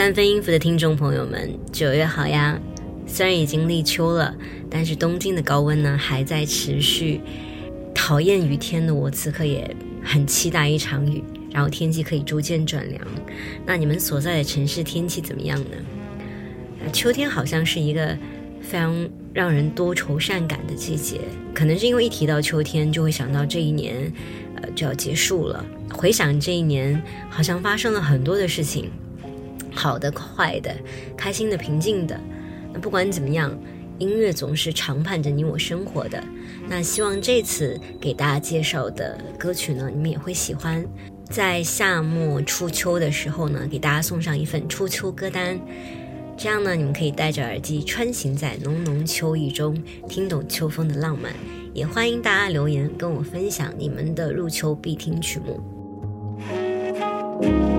三分音符的听众朋友们，九月好呀！虽然已经立秋了，但是东京的高温呢还在持续。讨厌雨天的我，此刻也很期待一场雨，然后天气可以逐渐转凉。那你们所在的城市天气怎么样呢？秋天好像是一个非常让人多愁善感的季节，可能是因为一提到秋天，就会想到这一年，呃，就要结束了。回想这一年，好像发生了很多的事情。好的、坏的、开心的、平静的，那不管怎么样，音乐总是常伴着你我生活的。那希望这次给大家介绍的歌曲呢，你们也会喜欢。在夏末初秋的时候呢，给大家送上一份初秋歌单，这样呢，你们可以戴着耳机穿行在浓浓秋意中，听懂秋风的浪漫。也欢迎大家留言跟我分享你们的入秋必听曲目。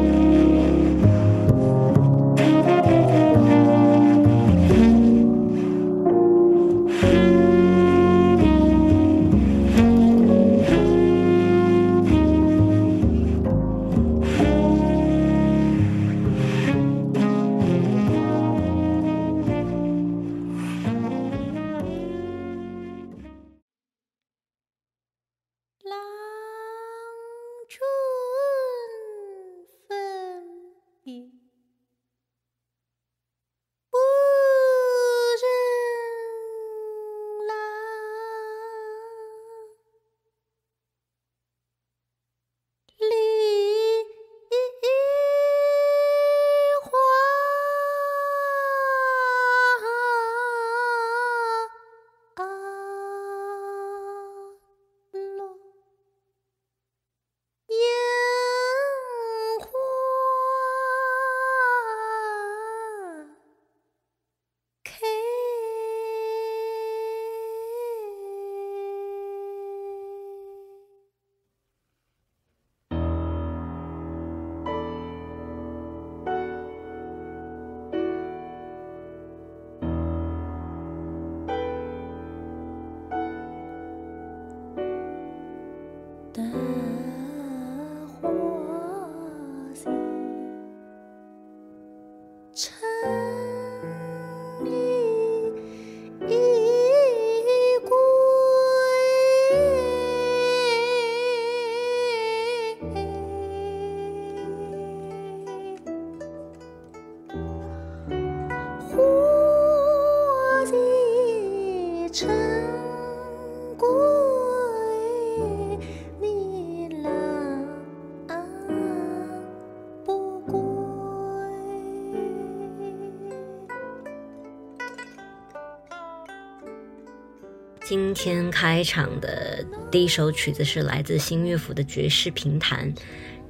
天开场的第一首曲子是来自新乐府的爵士评弹，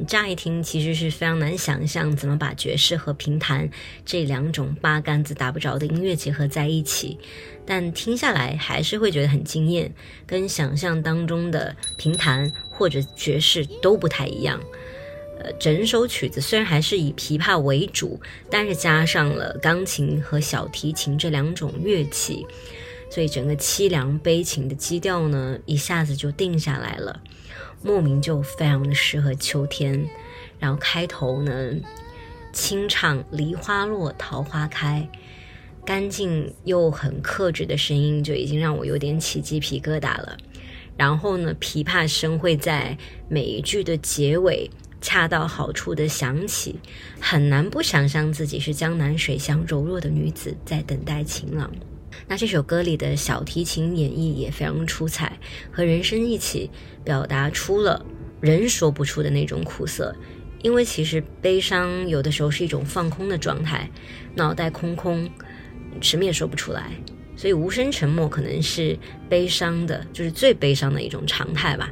乍一听其实是非常难想象怎么把爵士和平弹这两种八竿子打不着的音乐结合在一起，但听下来还是会觉得很惊艳，跟想象当中的评弹或者爵士都不太一样。呃，整首曲子虽然还是以琵琶为主，但是加上了钢琴和小提琴这两种乐器。所以整个凄凉悲情的基调呢，一下子就定下来了，莫名就非常的适合秋天。然后开头呢，清唱“梨花落，桃花开”，干净又很克制的声音就已经让我有点起鸡皮疙瘩了。然后呢，琵琶声会在每一句的结尾恰到好处的响起，很难不想象自己是江南水乡柔弱的女子在等待情郎。那这首歌里的小提琴演绎也非常出彩，和人声一起表达出了人说不出的那种苦涩。因为其实悲伤有的时候是一种放空的状态，脑袋空空，什么也说不出来。所以无声沉默可能是悲伤的，就是最悲伤的一种常态吧。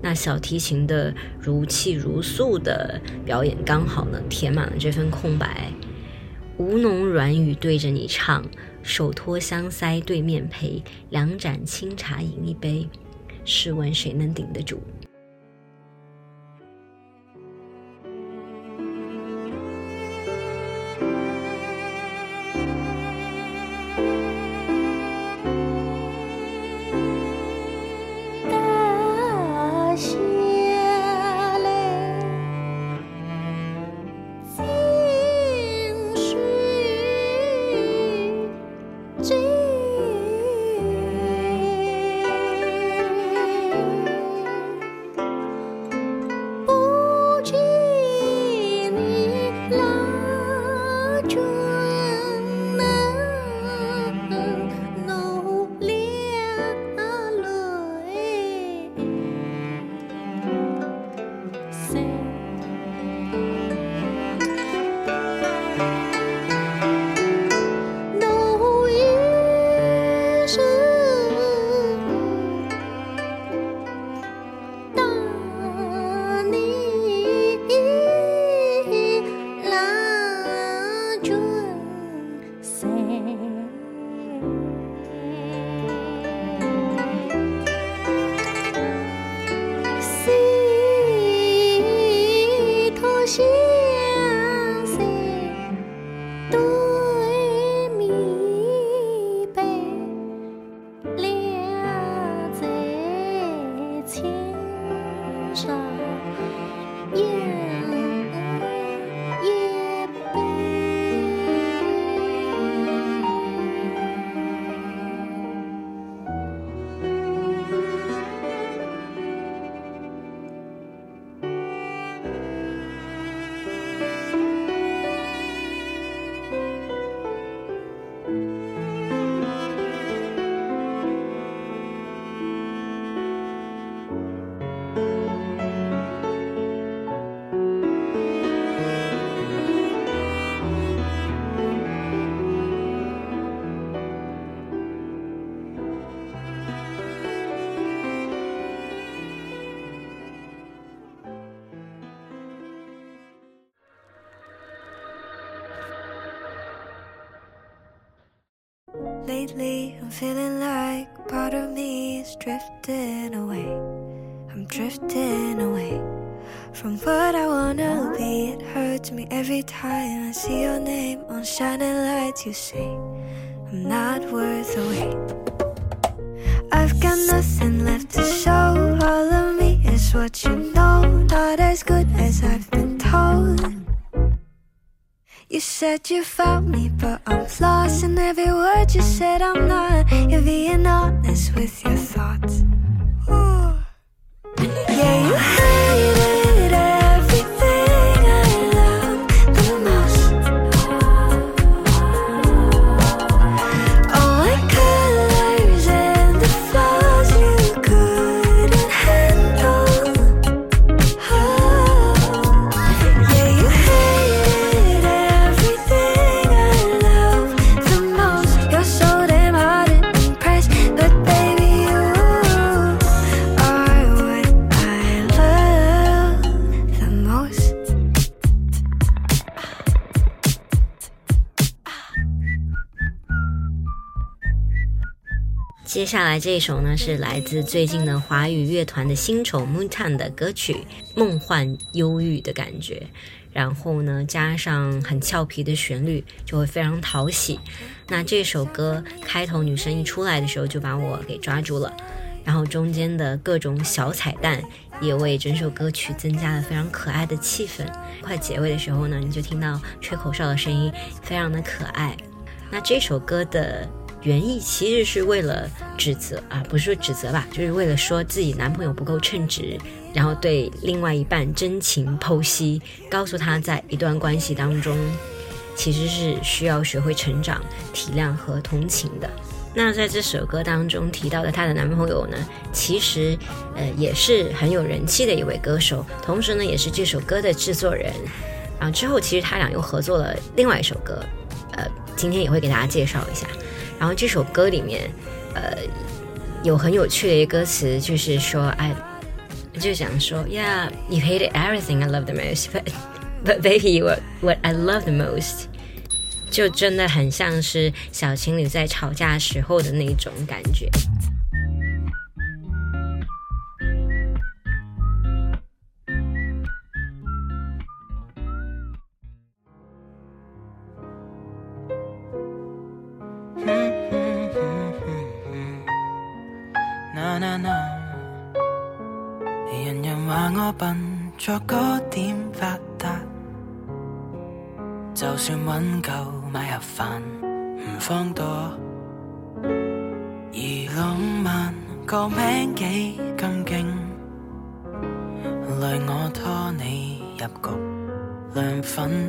那小提琴的如泣如诉的表演，刚好呢填满了这份空白。吴侬软语对着你唱。手托香腮，对面陪，两盏清茶饮一杯，试问谁能顶得住？lately. I'm feeling like part of me is drifting away. I'm drifting away from what I wanna be. It hurts me every time I see your name on shining lights. You say I'm not worth the wait. I've got nothing left to show. All of me is what you know, not as good as I've been told. You said you found me, but I'm lost in every word you said. I'm not. You're being honest with your thoughts. Ooh. Yeah, you. 接下来这一首呢，是来自最近的华语乐团的新宠 m n t a n 的歌曲《梦幻忧郁》的感觉。然后呢，加上很俏皮的旋律，就会非常讨喜。那这首歌开头女生一出来的时候，就把我给抓住了。然后中间的各种小彩蛋，也为整首歌曲增加了非常可爱的气氛。快结尾的时候呢，你就听到吹口哨的声音，非常的可爱。那这首歌的。原意其实是为了指责啊，不是说指责吧，就是为了说自己男朋友不够称职，然后对另外一半真情剖析，告诉他在一段关系当中，其实是需要学会成长、体谅和同情的。那在这首歌当中提到的她的男朋友呢，其实呃也是很有人气的一位歌手，同时呢也是这首歌的制作人。然后之后其实他俩又合作了另外一首歌，呃，今天也会给大家介绍一下。然后这首歌里面，呃，有很有趣的一个歌词，就是说，哎，就想说，Yeah，you hate d everything I love the most，but but baby，what what I love the most，就真的很像是小情侣在吵架时候的那种感觉。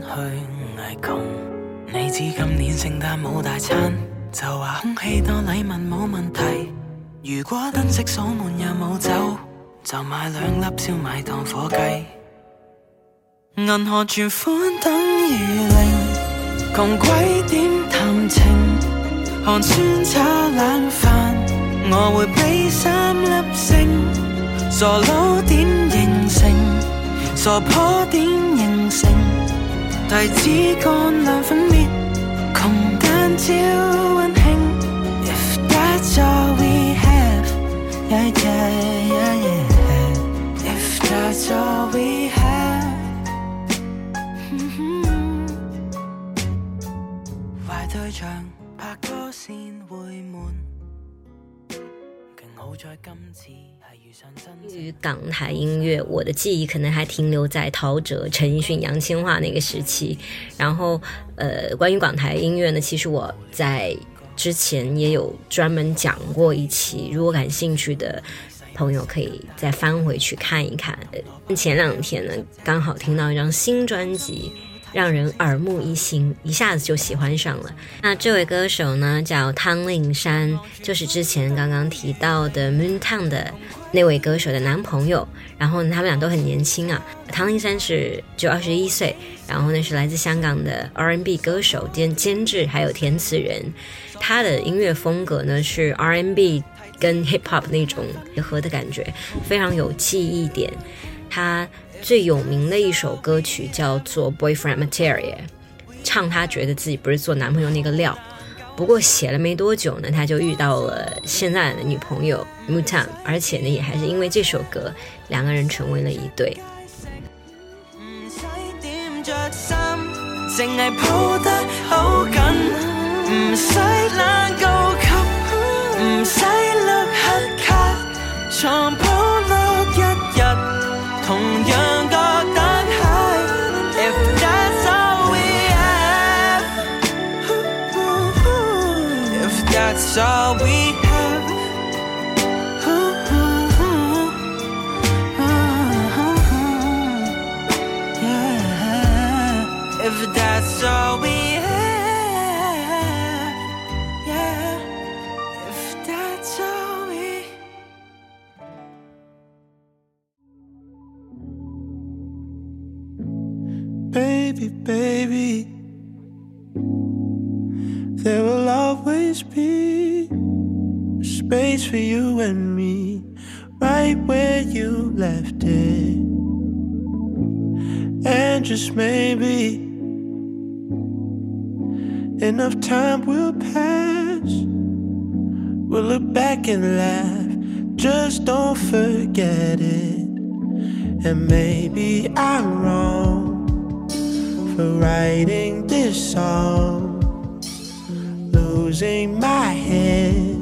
去挨穷，你知今年圣诞冇大餐，就话空气多礼物冇问题。如果灯饰锁门又冇走，就买两粒烧卖当火鸡。银行存款等于零，穷鬼点谈情？寒酸炒冷饭，我会俾三粒星。傻佬点型性，傻婆点型性。提子干凉粉灭，穷间招温馨。If that's all we have, yeah yeah yeah yeah. That's all we have。坏对象拍拖先会闷，劲好在今次 对于港台音乐，我的记忆可能还停留在陶喆、陈奕迅、杨千嬅那个时期。然后，呃，关于港台音乐呢，其实我在之前也有专门讲过一期，如果感兴趣的朋友可以再翻回去看一看。前两天呢，刚好听到一张新专辑。让人耳目一新，一下子就喜欢上了。那这位歌手呢，叫汤令山，就是之前刚刚提到的 Moon Town 的那位歌手的男朋友。然后他们俩都很年轻啊，汤令山是就二十一岁，然后呢是来自香港的 R&B 歌手兼监制还有填词人。他的音乐风格呢是 R&B 跟 Hip Hop 那种结合的感觉，非常有记忆点。他。最有名的一首歌曲叫做《Boyfriend Material》，唱他觉得自己不是做男朋友那个料。不过写了没多久呢，他就遇到了现在的女朋友 m u Tan，而且呢也还是因为这首歌，两个人成为了一对。that's all we for you and me, right where you left it. And just maybe enough time will pass. We'll look back and laugh, just don't forget it. And maybe I'm wrong for writing this song, losing my head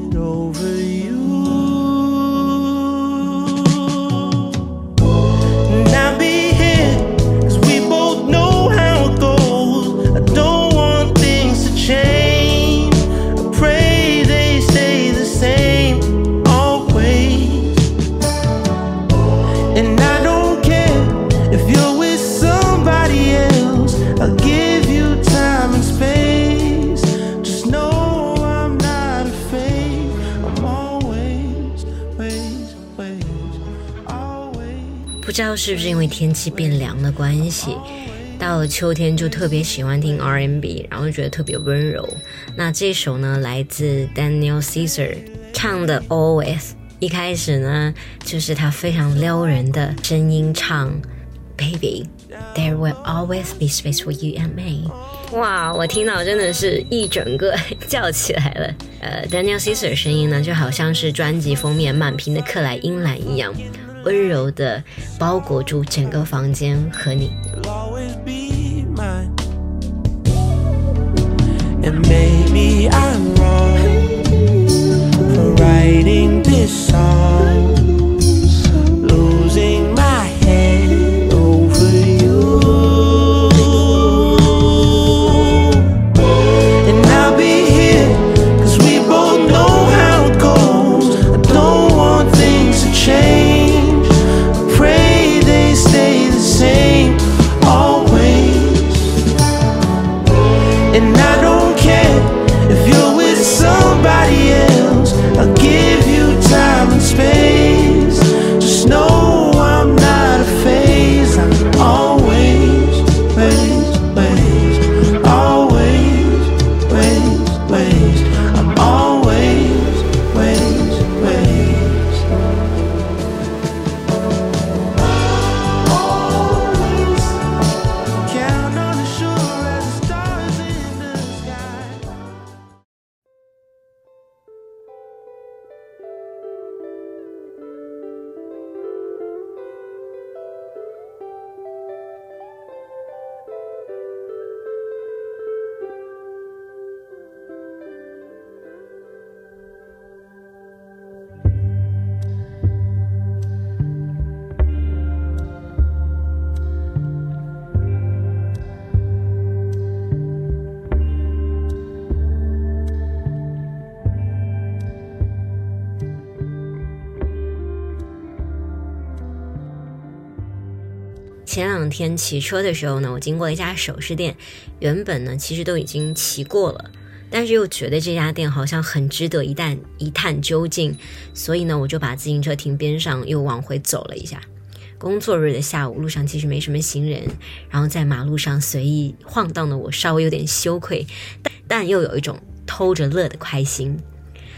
不知道是不是因为天气变凉的关系，到了秋天就特别喜欢听 R&B，然后觉得特别温柔。那这首呢，来自 Daniel Caesar 唱的《Always》，一开始呢，就是他非常撩人的声音唱，Baby，there will always be space for you and me。哇，我听到真的是一整个叫起来了。呃，Daniel Caesar 声音呢，就好像是专辑封面满屏的克莱因蓝一样。温柔的包裹住整个房间和你。前两天骑车的时候呢，我经过一家首饰店，原本呢其实都已经骑过了，但是又觉得这家店好像很值得一探一探究竟，所以呢我就把自行车停边上，又往回走了一下。工作日的下午，路上其实没什么行人，然后在马路上随意晃荡的我稍微有点羞愧，但但又有一种偷着乐的开心。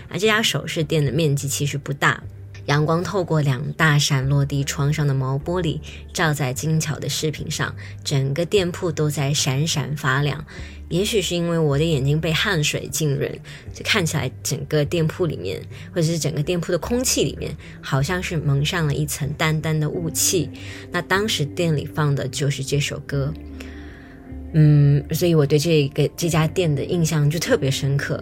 啊，这家首饰店的面积其实不大。阳光透过两大扇落地窗上的毛玻璃，照在精巧的饰品上，整个店铺都在闪闪发亮。也许是因为我的眼睛被汗水浸润，就看起来整个店铺里面，或者是整个店铺的空气里面，好像是蒙上了一层淡淡的雾气。那当时店里放的就是这首歌，嗯，所以我对这个这家店的印象就特别深刻。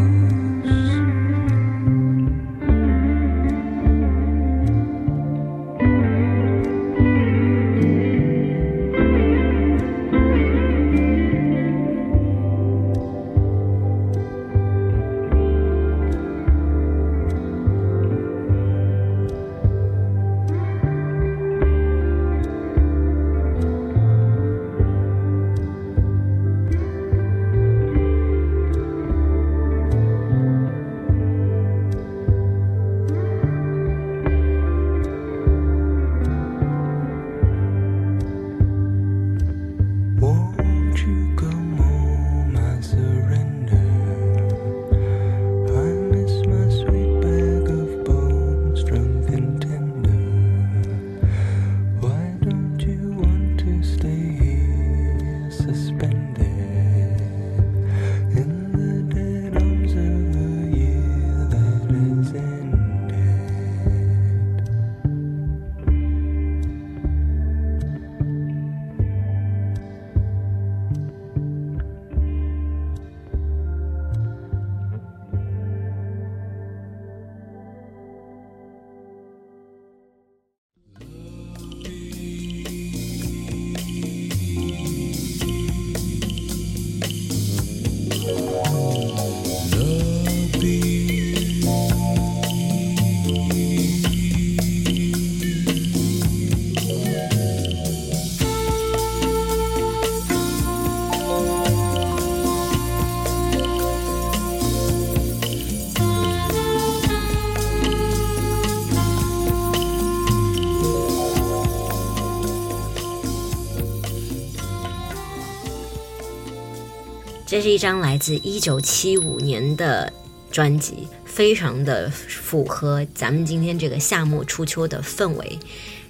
是一张来自一九七五年的专辑，非常的符合咱们今天这个夏末初秋的氛围，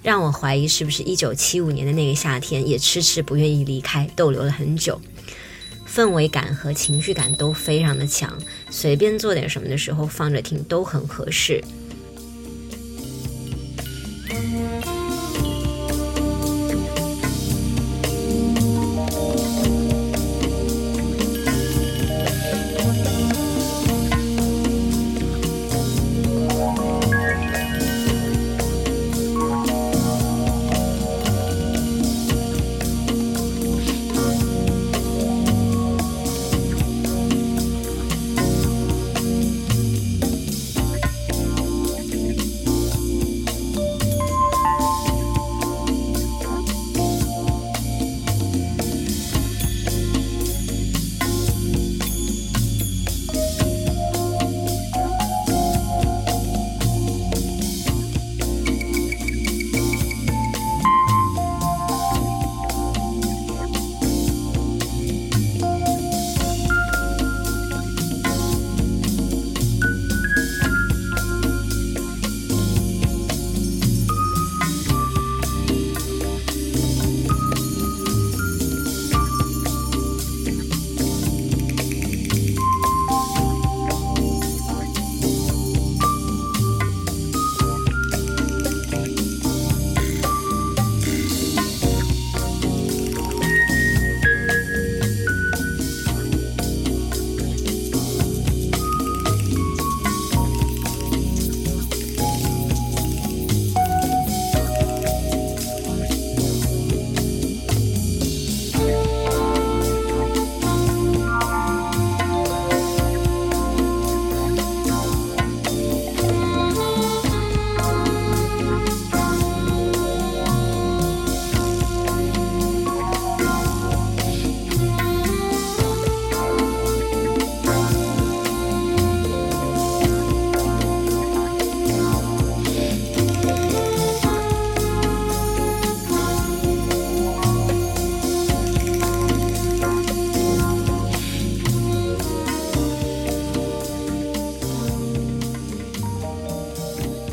让我怀疑是不是一九七五年的那个夏天也迟迟不愿意离开，逗留了很久。氛围感和情绪感都非常的强，随便做点什么的时候放着听都很合适。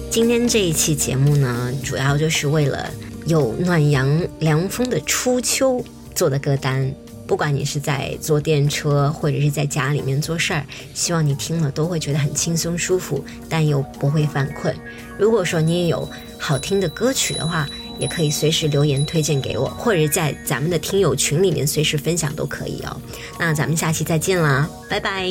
今天这一期节目呢，主要就是为了有暖阳凉风的初秋做的歌单。不管你是在坐电车，或者是在家里面做事儿，希望你听了都会觉得很轻松舒服，但又不会犯困。如果说你也有好听的歌曲的话，也可以随时留言推荐给我，或者在咱们的听友群里面随时分享都可以哦。那咱们下期再见啦，拜拜。